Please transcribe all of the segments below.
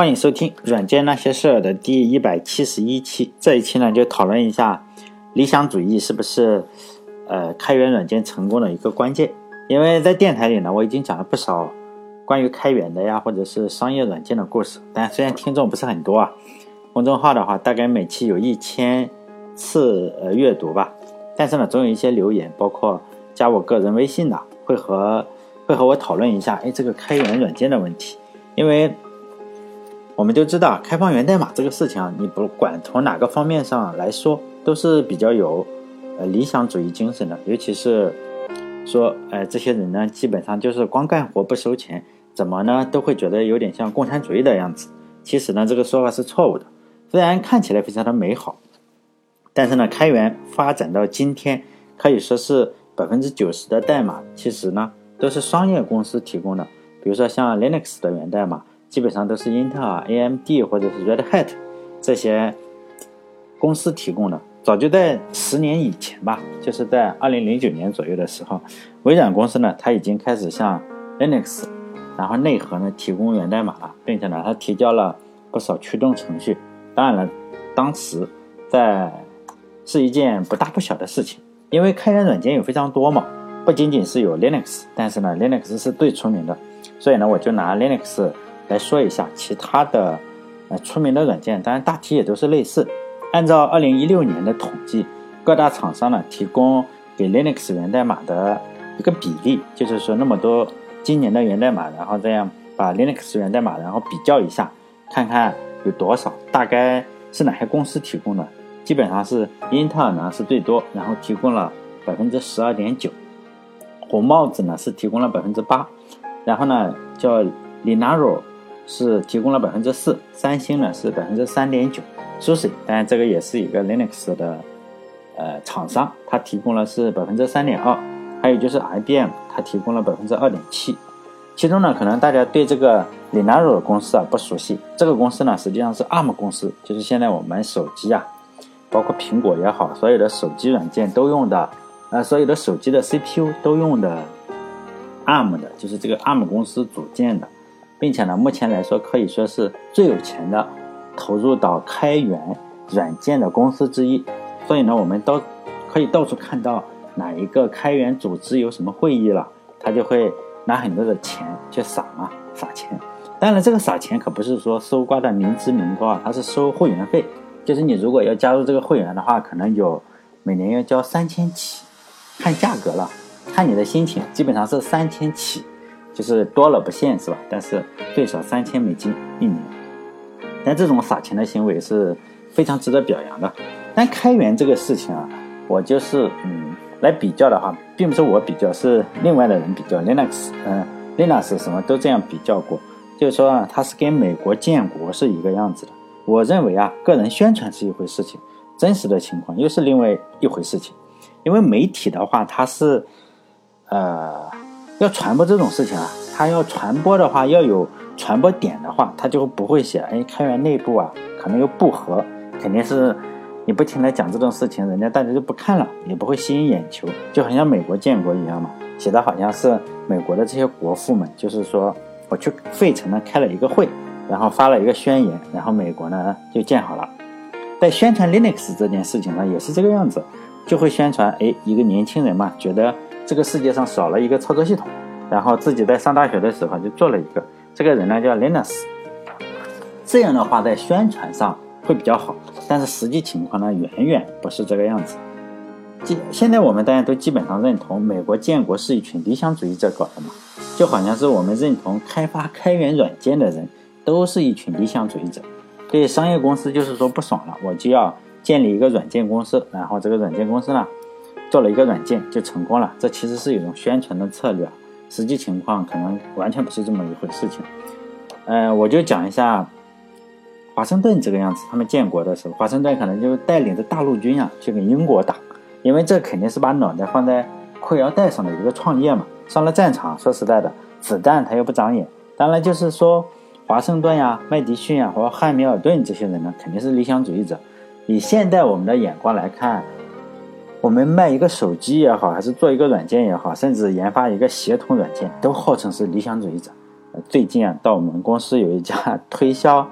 欢迎收听《软件那些事儿》的第一百七十一期。这一期呢，就讨论一下理想主义是不是呃开源软件成功的一个关键。因为在电台里呢，我已经讲了不少关于开源的呀，或者是商业软件的故事。但虽然听众不是很多啊，公众号的话大概每期有一千次呃阅读吧。但是呢，总有一些留言，包括加我个人微信的，会和会和我讨论一下，哎，这个开源软件的问题，因为。我们就知道，开放源代码这个事情啊，你不管从哪个方面上来说，都是比较有呃理想主义精神的。尤其是说，哎，这些人呢，基本上就是光干活不收钱，怎么呢，都会觉得有点像共产主义的样子。其实呢，这个说法是错误的。虽然看起来非常的美好，但是呢，开源发展到今天，可以说是百分之九十的代码，其实呢都是商业公司提供的。比如说像 Linux 的源代码。基本上都是英特尔、AMD 或者是 Red Hat 这些公司提供的。早就在十年以前吧，就是在二零零九年左右的时候，微软公司呢，它已经开始向 Linux，然后内核呢提供源代码了，并且呢，它提交了不少驱动程序。当然了，当时在是一件不大不小的事情，因为开源软件有非常多嘛，不仅仅是有 Linux，但是呢，Linux 是最出名的，所以呢，我就拿 Linux。来说一下其他的呃出名的软件，当然大体也都是类似。按照二零一六年的统计，各大厂商呢提供给 Linux 源代码的一个比例，就是说那么多今年的源代码，然后这样把 Linux 源代码然后比较一下，看看有多少，大概是哪些公司提供的？基本上是英特尔呢是最多，然后提供了百分之十二点九，红帽子呢是提供了百分之八，然后呢叫 Linaro。是提供了百分之四，三星呢是百分之三点九，SUSE 当然这个也是一个 Linux 的呃厂商，它提供了是百分之三点二，还有就是 IBM 它提供了百分之二点七，其中呢可能大家对这个 Linaro 公司啊不熟悉，这个公司呢实际上是 ARM 公司，就是现在我们手机啊，包括苹果也好，所有的手机软件都用的，呃所有的手机的 CPU 都用的 ARM 的，就是这个 ARM 公司组建的。并且呢，目前来说可以说是最有钱的投入到开源软件的公司之一。所以呢，我们都可以到处看到哪一个开源组织有什么会议了，他就会拿很多的钱去撒嘛，撒钱。当然，这个撒钱可不是说搜刮的民脂民膏啊，它是收会员费。就是你如果要加入这个会员的话，可能有每年要交三千起，看价格了，看你的心情，基本上是三千起。就是多了不限是吧？但是最少三千美金一年。但这种撒钱的行为是非常值得表扬的。但开源这个事情啊，我就是嗯来比较的话，并不是我比较，是另外的人比较。Linux，嗯，Linux 什么都这样比较过，就是说啊，它是跟美国建国是一个样子的。我认为啊，个人宣传是一回事情，真实的情况又是另外一回事情。因为媒体的话，它是呃。要传播这种事情啊，他要传播的话，要有传播点的话，他就不会写。哎，开源内部啊，可能又不和，肯定是你不停的讲这种事情，人家大家就不看了，也不会吸引眼球。就好像美国建国一样嘛，写的好像是美国的这些国父们，就是说我去费城呢开了一个会，然后发了一个宣言，然后美国呢就建好了。在宣传 Linux 这件事情上也是这个样子，就会宣传。哎，一个年轻人嘛，觉得。这个世界上少了一个操作系统，然后自己在上大学的时候就做了一个。这个人呢叫 Linus，这样的话在宣传上会比较好，但是实际情况呢远远不是这个样子。现现在我们大家都基本上认同美国建国是一群理想主义者搞的嘛，就好像是我们认同开发开源软件的人都是一群理想主义者。对商业公司就是说不爽了，我就要建立一个软件公司，然后这个软件公司呢。做了一个软件就成功了，这其实是一种宣传的策略，实际情况可能完全不是这么一回事情。呃，我就讲一下华盛顿这个样子，他们建国的时候，华盛顿可能就带领着大陆军啊去跟英国打，因为这肯定是把脑袋放在裤腰带上的一个创业嘛。上了战场，说实在的，子弹他又不长眼。当然，就是说华盛顿呀、麦迪逊呀或汉密尔顿这些人呢，肯定是理想主义者。以现代我们的眼光来看。我们卖一个手机也好，还是做一个软件也好，甚至研发一个协同软件，都号称是理想主义者。最近啊，到我们公司有一家 推销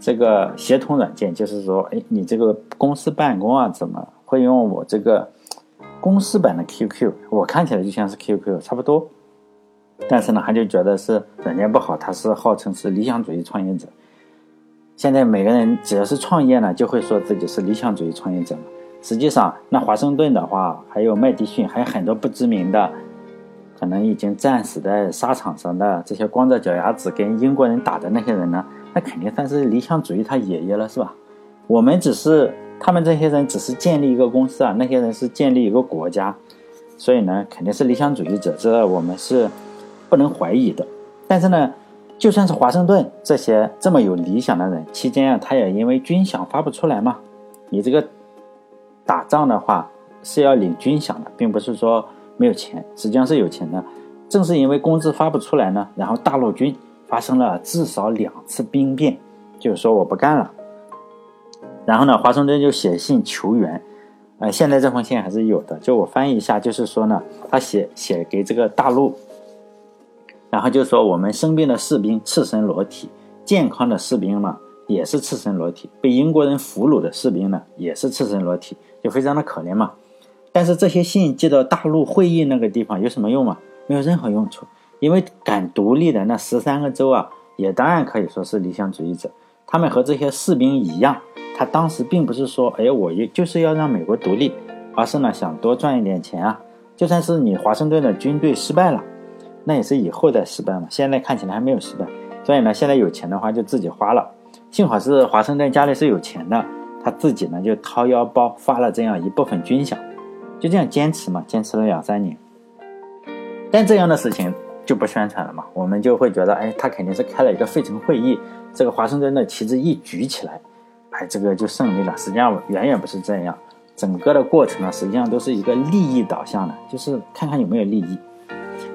这个协同软件，就是说，哎，你这个公司办公啊，怎么会用我这个公司版的 QQ？我看起来就像是 QQ，差不多。但是呢，他就觉得是软件不好，他是号称是理想主义创业者。现在每个人只要是创业呢，就会说自己是理想主义创业者。实际上，那华盛顿的话，还有麦迪逊，还有很多不知名的。可能已经战死在沙场上的这些光着脚丫子跟英国人打的那些人呢，那肯定算是理想主义他爷爷了，是吧？我们只是他们这些人只是建立一个公司啊，那些人是建立一个国家，所以呢，肯定是理想主义者，这我们是不能怀疑的。但是呢，就算是华盛顿这些这么有理想的人，期间啊，他也因为军饷发不出来嘛。你这个打仗的话是要领军饷的，并不是说。没有钱，实际上是有钱的。正是因为工资发不出来呢，然后大陆军发生了至少两次兵变，就是说我不干了。然后呢，华盛顿就写信求援。呃，现在这封信还是有的，就我翻译一下，就是说呢，他写写给这个大陆，然后就说我们生病的士兵赤身裸体，健康的士兵嘛也是赤身裸体，被英国人俘虏的士兵呢也是赤身裸体，就非常的可怜嘛。但是这些信寄到大陆会议那个地方有什么用吗？没有任何用处，因为敢独立的那十三个州啊，也当然可以说是理想主义者。他们和这些士兵一样，他当时并不是说，哎，我也就是要让美国独立，而是呢想多赚一点钱啊。就算是你华盛顿的军队失败了，那也是以后再失败嘛。现在看起来还没有失败，所以呢，现在有钱的话就自己花了。幸好是华盛顿家里是有钱的，他自己呢就掏腰包发了这样一部分军饷。就这样坚持嘛，坚持了两三年，但这样的事情就不宣传了嘛，我们就会觉得，哎，他肯定是开了一个费城会议，这个华盛顿的旗帜一举起来，哎，这个就胜利了。实际上远远不是这样，整个的过程呢，实际上都是一个利益导向的，就是看看有没有利益。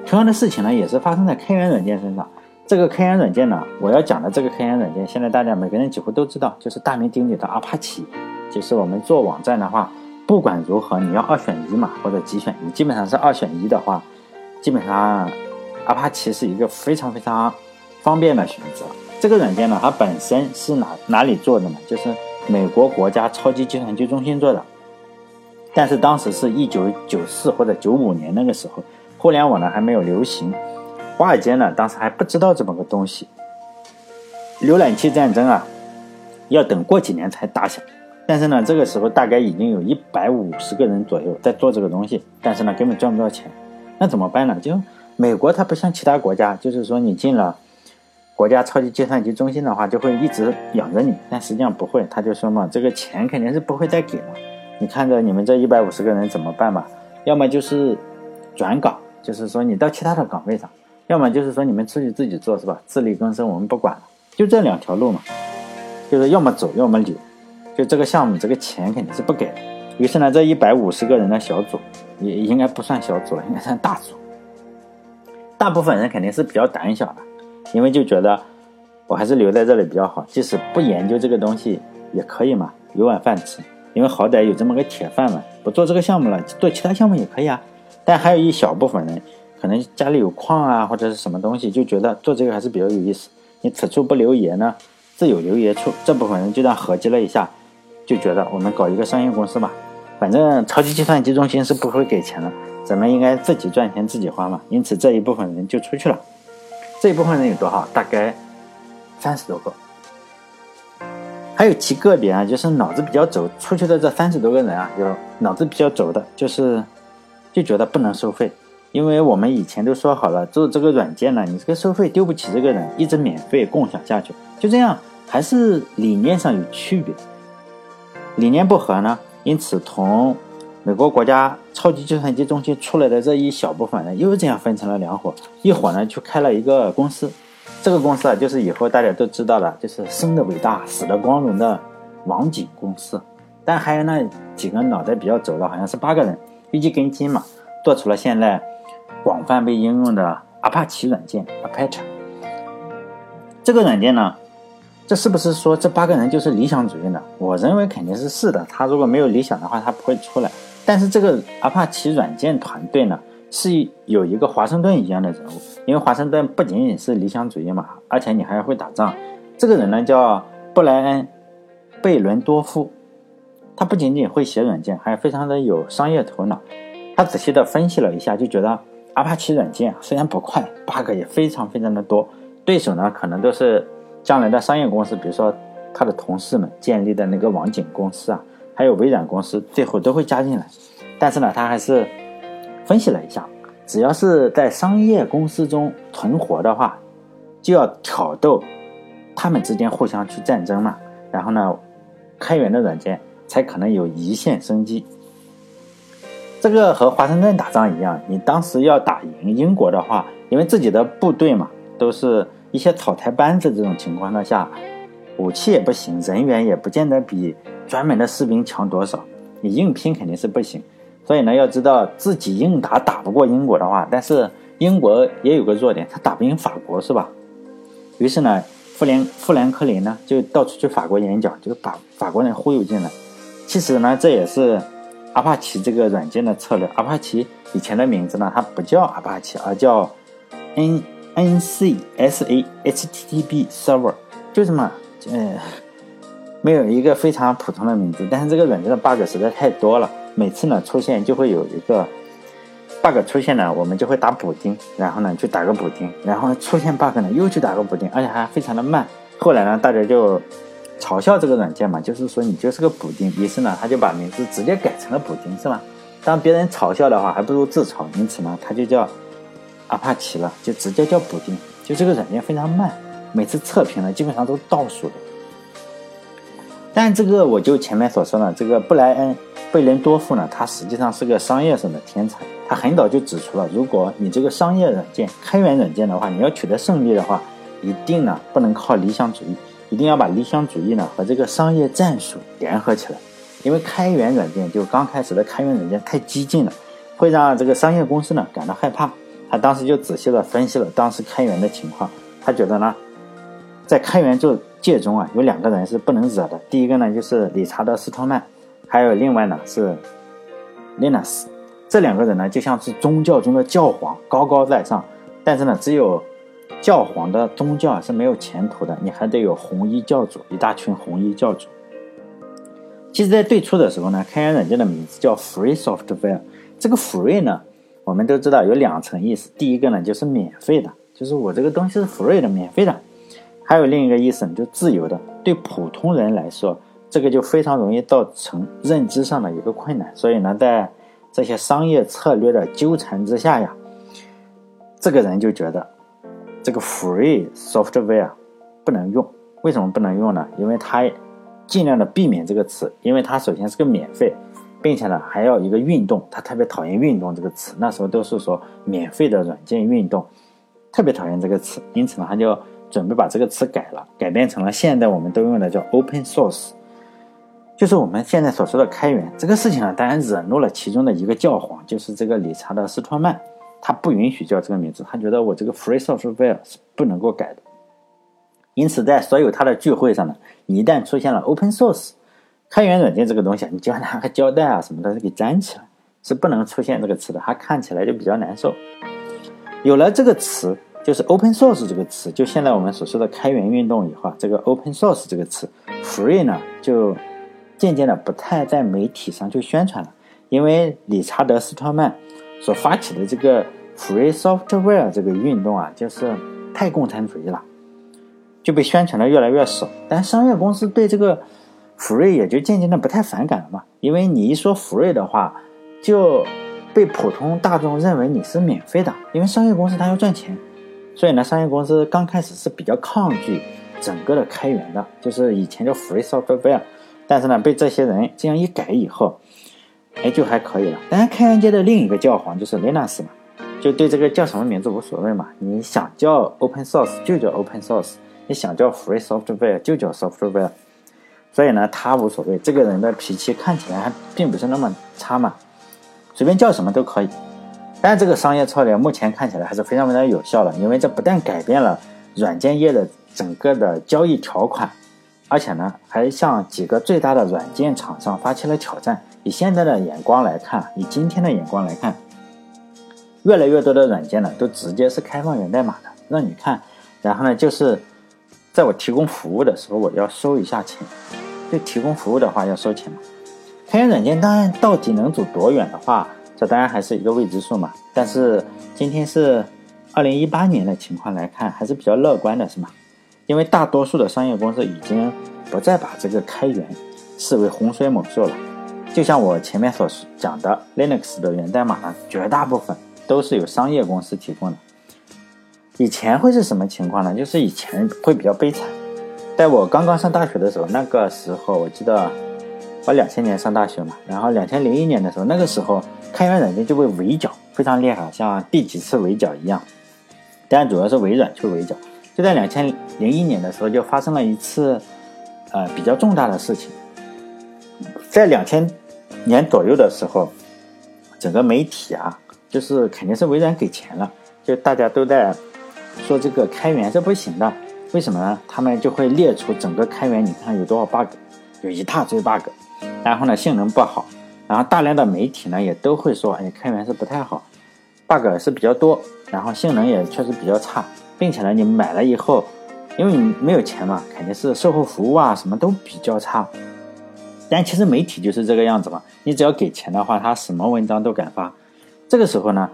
同样的事情呢，也是发生在开源软件身上。这个开源软件呢，我要讲的这个开源软件，现在大家每个人几乎都知道，就是大名鼎鼎的阿帕奇，就是我们做网站的话。不管如何，你要二选一嘛，或者几选一，基本上是二选一的话，基本上阿帕奇是一个非常非常方便的选择。这个软件呢，它本身是哪哪里做的呢？就是美国国家超级计算机中心做的。但是当时是一九九四或者九五年那个时候，互联网呢还没有流行，华尔街呢当时还不知道这么个东西。浏览器战争啊，要等过几年才打响。但是呢，这个时候大概已经有一百五十个人左右在做这个东西，但是呢，根本赚不到钱。那怎么办呢？就美国它不像其他国家，就是说你进了国家超级计算机中心的话，就会一直养着你。但实际上不会，他就说嘛，这个钱肯定是不会再给了。你看着你们这一百五十个人怎么办吧？要么就是转岗，就是说你到其他的岗位上；要么就是说你们出去自己做，是吧？自力更生，我们不管了。就这两条路嘛，就是要么走，要么留。就这个项目，这个钱肯定是不给的。于是呢，这一百五十个人的小组也应该不算小组了，应该算大组。大部分人肯定是比较胆小的，因为就觉得我还是留在这里比较好，即使不研究这个东西也可以嘛，有碗饭吃。因为好歹有这么个铁饭碗，不做这个项目了，做其他项目也可以啊。但还有一小部分人，可能家里有矿啊，或者是什么东西，就觉得做这个还是比较有意思。你此处不留爷呢，自有留爷处。这部分人就这样合计了一下。就觉得我们搞一个商业公司吧，反正超级计算机中心是不会给钱的，咱们应该自己赚钱自己花嘛。因此这一部分人就出去了。这一部分人有多少？大概三十多个。还有极个别啊，就是脑子比较轴出去的这三十多个人啊，有脑子比较轴的，就是就觉得不能收费，因为我们以前都说好了，做这个软件呢，你这个收费丢不起这个人，一直免费共享下去，就这样，还是理念上有区别。理念不合呢，因此同美国国家超级计算机中心出来的这一小部分人又这样分成了两伙，一伙呢去开了一个公司，这个公司啊就是以后大家都知道的，就是生的伟大，死的光荣的网景公司。但还有那几个脑袋比较轴的，好像是八个人一起跟进嘛，做出了现在广泛被应用的阿帕奇软件 Apache。这个软件呢。这是不是说这八个人就是理想主义呢？我认为肯定是是的。他如果没有理想的话，他不会出来。但是这个阿帕奇软件团队呢，是有一个华盛顿一样的人物，因为华盛顿不仅仅是理想主义嘛，而且你还会打仗。这个人呢叫布莱恩·贝伦多夫，他不仅仅会写软件，还非常的有商业头脑。他仔细的分析了一下，就觉得阿帕奇软件虽然不快，bug 也非常非常的多，对手呢可能都是将来的商业公司，比如说他的同事们建立的那个网景公司啊，还有微软公司，最后都会加进来。但是呢，他还是。分析了一下，只要是在商业公司中存活的话，就要挑逗他们之间互相去战争嘛。然后呢，开源的软件才可能有一线生机。这个和华盛顿打仗一样，你当时要打赢英国的话，因为自己的部队嘛，都是一些草台班子，这种情况下，武器也不行，人员也不见得比专门的士兵强多少，你硬拼肯定是不行。所以呢，要知道自己硬打打不过英国的话，但是英国也有个弱点，他打不赢法国，是吧？于是呢，富连富兰克林呢就到处去法国演讲，就把法国人忽悠进来。其实呢，这也是阿帕奇这个软件的策略。阿帕奇以前的名字呢，它不叫阿帕奇，而叫 N N C S A H T T P Server，就这么，呃，没有一个非常普通的名字。但是这个软件的 bug 实在太多了。每次呢出现就会有一个 bug 出现呢，我们就会打补丁，然后呢去打个补丁，然后出现 bug 呢又去打个补丁，而且还非常的慢。后来呢大家就嘲笑这个软件嘛，就是说你就是个补丁。于是呢他就把名字直接改成了补丁，是吧？当别人嘲笑的话，还不如自嘲。因此呢他就叫阿帕奇了，就直接叫补丁。就这个软件非常慢，每次测评呢基本上都倒数的。但这个我就前面所说的这个布莱恩。贝伦多夫呢，他实际上是个商业上的天才。他很早就指出了，如果你这个商业软件、开源软件的话，你要取得胜利的话，一定呢不能靠理想主义，一定要把理想主义呢和这个商业战术联合起来。因为开源软件就刚开始的开源软件太激进了，会让这个商业公司呢感到害怕。他当时就仔细的分析了当时开源的情况，他觉得呢，在开源这界中啊，有两个人是不能惹的。第一个呢就是理查德斯托曼。还有另外呢是，Linus，这两个人呢就像是宗教中的教皇，高高在上。但是呢，只有教皇的宗教是没有前途的，你还得有红衣教主，一大群红衣教主。其实，在最初的时候呢，开源软件的名字叫 Free Software。这个 Free 呢，我们都知道有两层意思。第一个呢就是免费的，就是我这个东西是 Free 的，免费的。还有另一个意思呢，就自由的。对普通人来说。这个就非常容易造成认知上的一个困难，所以呢，在这些商业策略的纠缠之下呀，这个人就觉得这个 free software 不能用。为什么不能用呢？因为它尽量的避免这个词，因为它首先是个免费，并且呢还要一个运动，他特别讨厌运动这个词。那时候都是说免费的软件运动，特别讨厌这个词，因此呢他就准备把这个词改了，改变成了现在我们都用的叫 open source。就是我们现在所说的开源这个事情呢，当然惹怒了其中的一个教皇，就是这个理查德斯托曼，他不允许叫这个名字，他觉得我这个 free software 是不能够改的。因此，在所有他的聚会上呢，你一旦出现了 open source 开源软件这个东西，你就要拿个胶带啊什么的给粘起来，是不能出现这个词的，它看起来就比较难受。有了这个词，就是 open source 这个词，就现在我们所说的开源运动以后啊，这个 open source 这个词，free 呢就。渐渐的不太在媒体上去宣传了，因为理查德斯特曼所发起的这个 Free Software 这个运动啊，就是太共产主义了，就被宣传的越来越少。但商业公司对这个 Free 也就渐渐的不太反感了嘛，因为你一说 Free 的话，就被普通大众认为你是免费的，因为商业公司它要赚钱，所以呢，商业公司刚开始是比较抗拒整个的开源的，就是以前叫 Free Software。但是呢，被这些人这样一改以后，哎，就还可以了。当然，开源界的另一个教皇就是 Linus 嘛，就对这个叫什么名字无所谓嘛。你想叫 Open Source 就叫 Open Source，你想叫 Free Software 就叫 Software。所以呢，他无所谓。这个人的脾气看起来还并不是那么差嘛，随便叫什么都可以。但这个商业策略目前看起来还是非常非常有效的，因为这不但改变了软件业的整个的交易条款。而且呢，还向几个最大的软件厂商发起了挑战。以现在的眼光来看，以今天的眼光来看，越来越多的软件呢，都直接是开放源代码的，让你看。然后呢，就是在我提供服务的时候，我要收一下钱。就提供服务的话，要收钱嘛。开源软件当然到底能走多远的话，这当然还是一个未知数嘛。但是今天是二零一八年的情况来看，还是比较乐观的，是吗？因为大多数的商业公司已经不再把这个开源视为洪水猛兽了。就像我前面所讲的，Linux 的源代码呢，绝大部分都是由商业公司提供的。以前会是什么情况呢？就是以前会比较悲惨。在我刚刚上大学的时候，那个时候我记得我两千年上大学嘛，然后两千零一年的时候，那个时候开源软件就被围剿，非常厉害，像第几次围剿一样。但主要是微软去围剿。就在两千零一年的时候，就发生了一次呃比较重大的事情。在两千年左右的时候，整个媒体啊，就是肯定是微软给钱了，就大家都在说这个开源是不行的，为什么呢？他们就会列出整个开源，你看有多少 bug，有一大堆 bug，然后呢性能不好，然后大量的媒体呢也都会说，哎，开源是不太好，bug 是比较多，然后性能也确实比较差，并且呢你买了以后，因为你没有钱嘛，肯定是售后服务啊什么都比较差。但其实媒体就是这个样子嘛，你只要给钱的话，他什么文章都敢发。这个时候呢，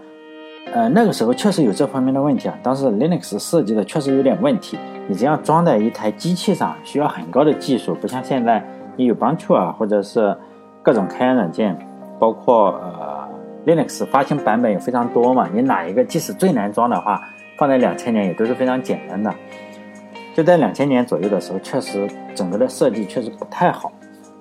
呃，那个时候确实有这方面的问题啊。当时 Linux 设计的确实有点问题，你这样装在一台机器上需要很高的技术，不像现在你有 Ubuntu 啊，或者是各种开源软件，包括呃 Linux 发行版本也非常多嘛。你哪一个即使最难装的话，放在两千年也都是非常简单的。就在两千年左右的时候，确实整个的设计确实不太好。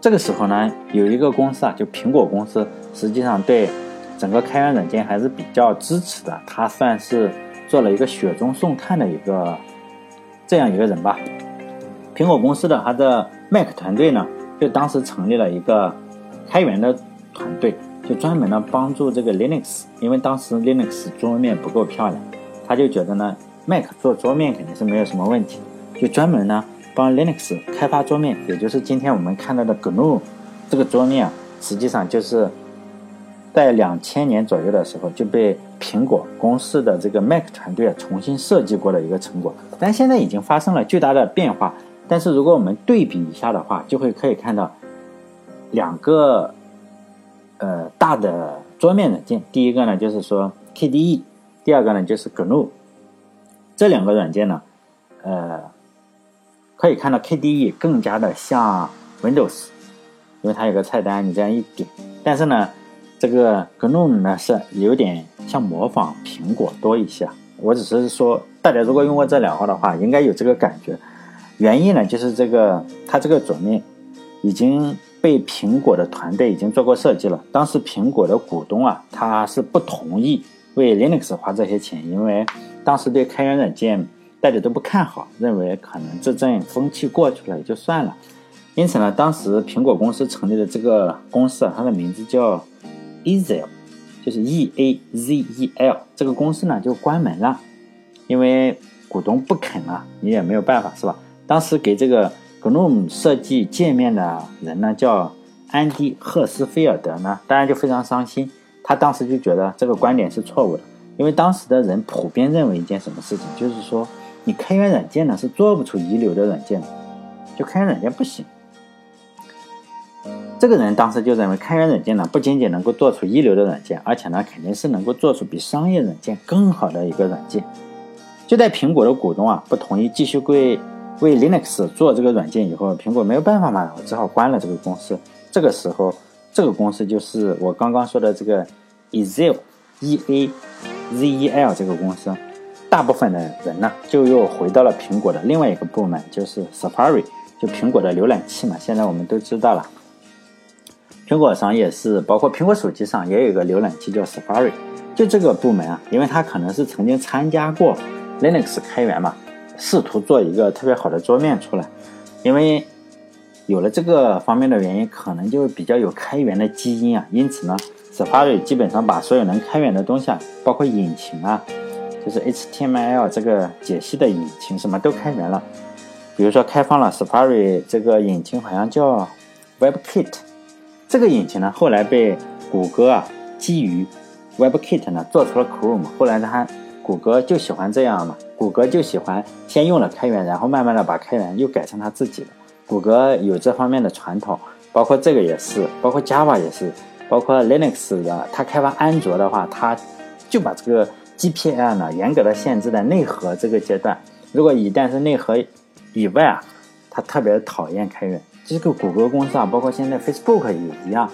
这个时候呢，有一个公司啊，就苹果公司，实际上对整个开源软件还是比较支持的。他算是做了一个雪中送炭的一个这样一个人吧。苹果公司的他的 Mac 团队呢，就当时成立了一个开源的团队，就专门呢帮助这个 Linux，因为当时 Linux 桌面不够漂亮，他就觉得呢 Mac 做桌面肯定是没有什么问题，就专门呢。帮 Linux 开发桌面，也就是今天我们看到的 GNU 这个桌面啊，实际上就是在两千年左右的时候就被苹果公司的这个 Mac 团队啊重新设计过的一个成果。但现在已经发生了巨大的变化。但是如果我们对比一下的话，就会可以看到两个呃大的桌面软件。第一个呢就是说 KDE，第二个呢就是 GNU。这两个软件呢，呃。可以看到 KDE 更加的像 Windows，因为它有个菜单，你这样一点。但是呢，这个 GNOME 呢是有点像模仿苹果多一些。我只是说，大家如果用过这两个的话，应该有这个感觉。原因呢，就是这个它这个桌面已经被苹果的团队已经做过设计了。当时苹果的股东啊，他是不同意为 Linux 花这些钱，因为当时对开源软件。大家都不看好，认为可能这阵风气过去了也就算了。因此呢，当时苹果公司成立的这个公司啊，它的名字叫 Ezel，就是 E A Z E L。这个公司呢就关门了，因为股东不肯啊，你也没有办法，是吧？当时给这个 GNOME 设计界面的人呢叫安迪赫斯菲尔德呢，当然就非常伤心。他当时就觉得这个观点是错误的，因为当时的人普遍认为一件什么事情，就是说。你开源软件呢是做不出一流的软件的，就开源软件不行。这个人当时就认为开源软件呢不仅仅能够做出一流的软件，而且呢肯定是能够做出比商业软件更好的一个软件。就在苹果的股东啊不同意继续为为 Linux 做这个软件以后，苹果没有办法嘛，我只好关了这个公司。这个时候，这个公司就是我刚刚说的这个 Ezel E A Z E L 这个公司。大部分的人呢，就又回到了苹果的另外一个部门，就是 Safari，就苹果的浏览器嘛。现在我们都知道了，苹果上也是，包括苹果手机上也有一个浏览器叫 Safari。就这个部门啊，因为它可能是曾经参加过 Linux 开源嘛，试图做一个特别好的桌面出来。因为有了这个方面的原因，可能就比较有开源的基因啊。因此呢，Safari 基本上把所有能开源的东西啊，包括引擎啊。就是 HTML 这个解析的引擎什么都开源了，比如说开放了 Safari 这个引擎，好像叫 WebKit。这个引擎呢，后来被谷歌啊基于 WebKit 呢做出了 Chrome，后来他谷歌就喜欢这样嘛，谷歌就喜欢先用了开源，然后慢慢的把开源又改成他自己的。谷歌有这方面的传统，包括这个也是，包括 Java 也是，包括 Linux 的，它开发安卓的话，它就把这个 GPL 呢严格的限制在内核这个阶段。如果一旦是内核以外啊，它特别讨厌开源。这个谷歌公司啊，包括现在 Facebook 也一样。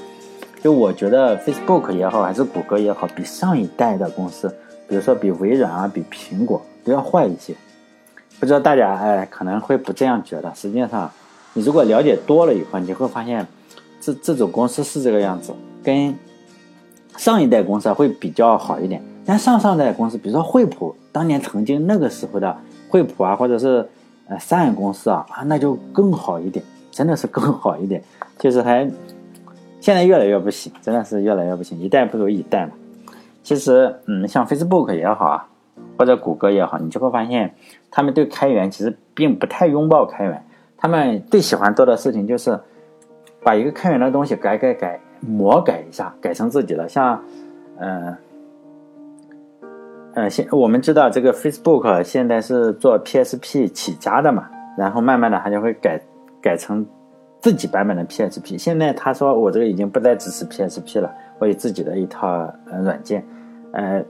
就我觉得 Facebook 也好，还是谷歌也好，比上一代的公司，比如说比微软啊，比苹果都要坏一些。不知道大家哎可能会不这样觉得，实际上。你如果了解多了以后，你会发现，这这种公司是这个样子，跟上一代公司会比较好一点。但上上代公司，比如说惠普，当年曾经那个时候的惠普啊，或者是呃三眼公司啊啊，那就更好一点，真的是更好一点。就是还现在越来越不行，真的是越来越不行，一代不如一代嘛。其实，嗯，像 Facebook 也好啊，或者谷歌也好，你就会发现，他们对开源其实并不太拥抱开源。他们最喜欢做的事情就是把一个开源的东西改改改，魔改一下，改成自己的。像，嗯，呃，现我们知道这个 Facebook 现在是做 PSP 起家的嘛，然后慢慢的他就会改改成自己版本的 PSP。现在他说我这个已经不再支持 PSP 了，我有自己的一套呃软件。呃，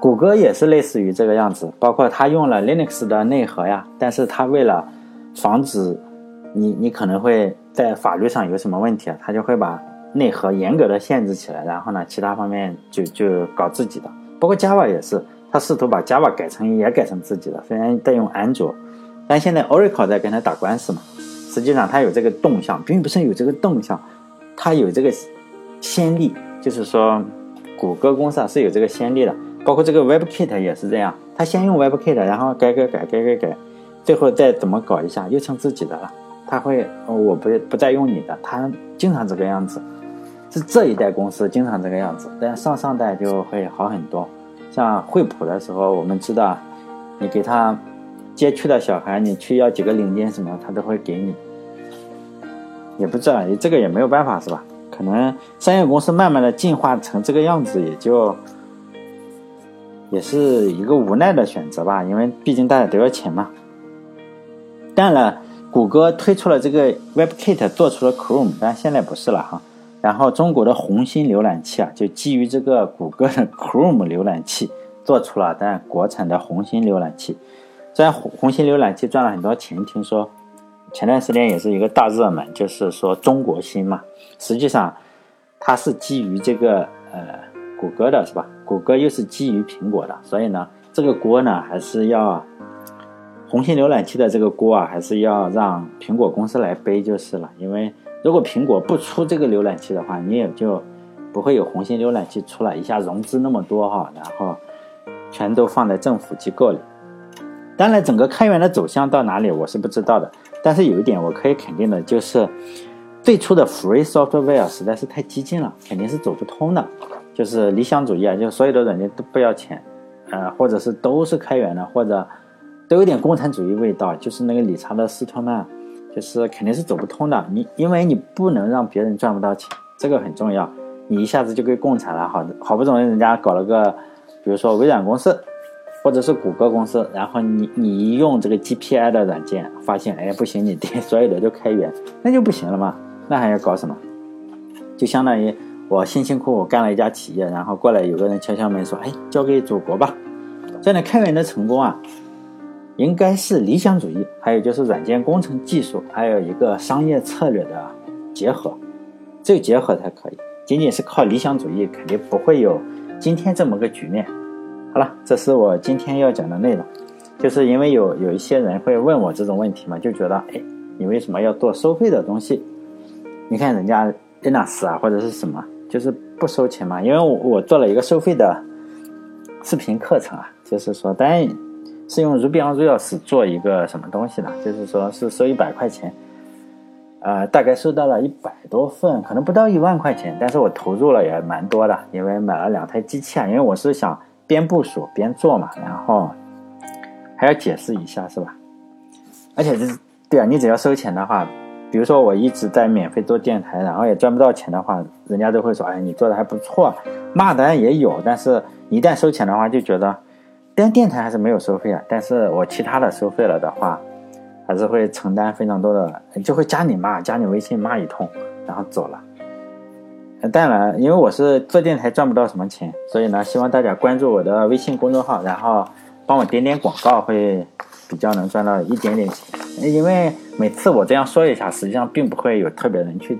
谷歌也是类似于这个样子，包括他用了 Linux 的内核呀，但是他为了防止你你可能会在法律上有什么问题啊？他就会把内核严格的限制起来，然后呢，其他方面就就搞自己的。包括 Java 也是，他试图把 Java 改成也改成自己的，虽然在用安卓，但现在 Oracle 在跟他打官司嘛。实际上他有这个动向，并不是有这个动向，他有这个先例，就是说谷歌公司啊是有这个先例的。包括这个 WebKit 也是这样，他先用 WebKit，然后改改改改改改。最后再怎么搞一下，又成自己的了。他会，我不不再用你的，他经常这个样子。是这一代公司经常这个样子，但上上代就会好很多。像惠普的时候，我们知道，你给他街区的小孩，你去要几个零件什么，他都会给你。也不知道，这个也没有办法，是吧？可能商业公司慢慢的进化成这个样子，也就也是一个无奈的选择吧，因为毕竟大家都要钱嘛。当然了，谷歌推出了这个 WebKit，做出了 Chrome，但现在不是了哈。然后中国的红星浏览器啊，就基于这个谷歌的 Chrome 浏览器做出了但国产的红星浏览器。虽然红红星浏览器赚了很多钱，听说前段时间也是一个大热门，就是说中国星嘛。实际上它是基于这个呃谷歌的，是吧？谷歌又是基于苹果的，所以呢，这个锅呢还是要。红星浏览器的这个锅啊，还是要让苹果公司来背就是了。因为如果苹果不出这个浏览器的话，你也就不会有红心浏览器出来，一下融资那么多哈，然后全都放在政府机构里。当然，整个开源的走向到哪里，我是不知道的。但是有一点我可以肯定的就是，最初的 free software 实在是太激进了，肯定是走不通的。就是理想主义啊，就所有的软件都不要钱，呃，或者是都是开源的，或者。都有点共产主义味道，就是那个理查德·斯托曼，就是肯定是走不通的。你因为你不能让别人赚不到钱，这个很重要。你一下子就给共产了，好好不容易人家搞了个，比如说微软公司，或者是谷歌公司，然后你你一用这个 GPI 的软件，发现哎不行，你得 所有的都开源，那就不行了嘛。那还要搞什么？就相当于我辛辛苦苦干了一家企业，然后过来有个人敲敲门说，哎，交给祖国吧。这样的开源的成功啊。应该是理想主义，还有就是软件工程技术，还有一个商业策略的结合，只有结合才可以。仅仅是靠理想主义，肯定不会有今天这么个局面。好了，这是我今天要讲的内容。就是因为有有一些人会问我这种问题嘛，就觉得，哎，你为什么要做收费的东西？你看人家 n 纳斯啊，或者是什么，就是不收钱嘛。因为我我做了一个收费的视频课程啊，就是说，当然。是用 Ruby on Rails 做一个什么东西的？就是说是收一百块钱，呃，大概收到了一百多份，可能不到一万块钱，但是我投入了也蛮多的，因为买了两台机器啊，因为我是想边部署边做嘛，然后还要解释一下，是吧？而且是对啊，你只要收钱的话，比如说我一直在免费做电台，然后也赚不到钱的话，人家都会说，哎，你做的还不错，骂的人也有，但是一旦收钱的话，就觉得，但电台还是没有收费啊。但是我其他的收费了的话，还是会承担非常多的，就会加你骂，加你微信骂一通，然后走了。当然，因为我是做电台赚不到什么钱，所以呢，希望大家关注我的微信公众号，然后帮我点点广告，会比较能赚到一点点钱。因为每次我这样说一下，实际上并不会有特别人去。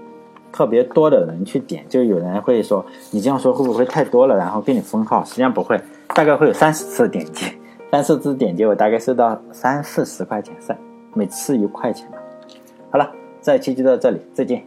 特别多的人去点，就有人会说你这样说会不会太多了？然后给你封号，实际上不会，大概会有三十次点击，三十次点击我大概收到三四十块钱，三每次一块钱吧。好了，这一期就到这里，再见。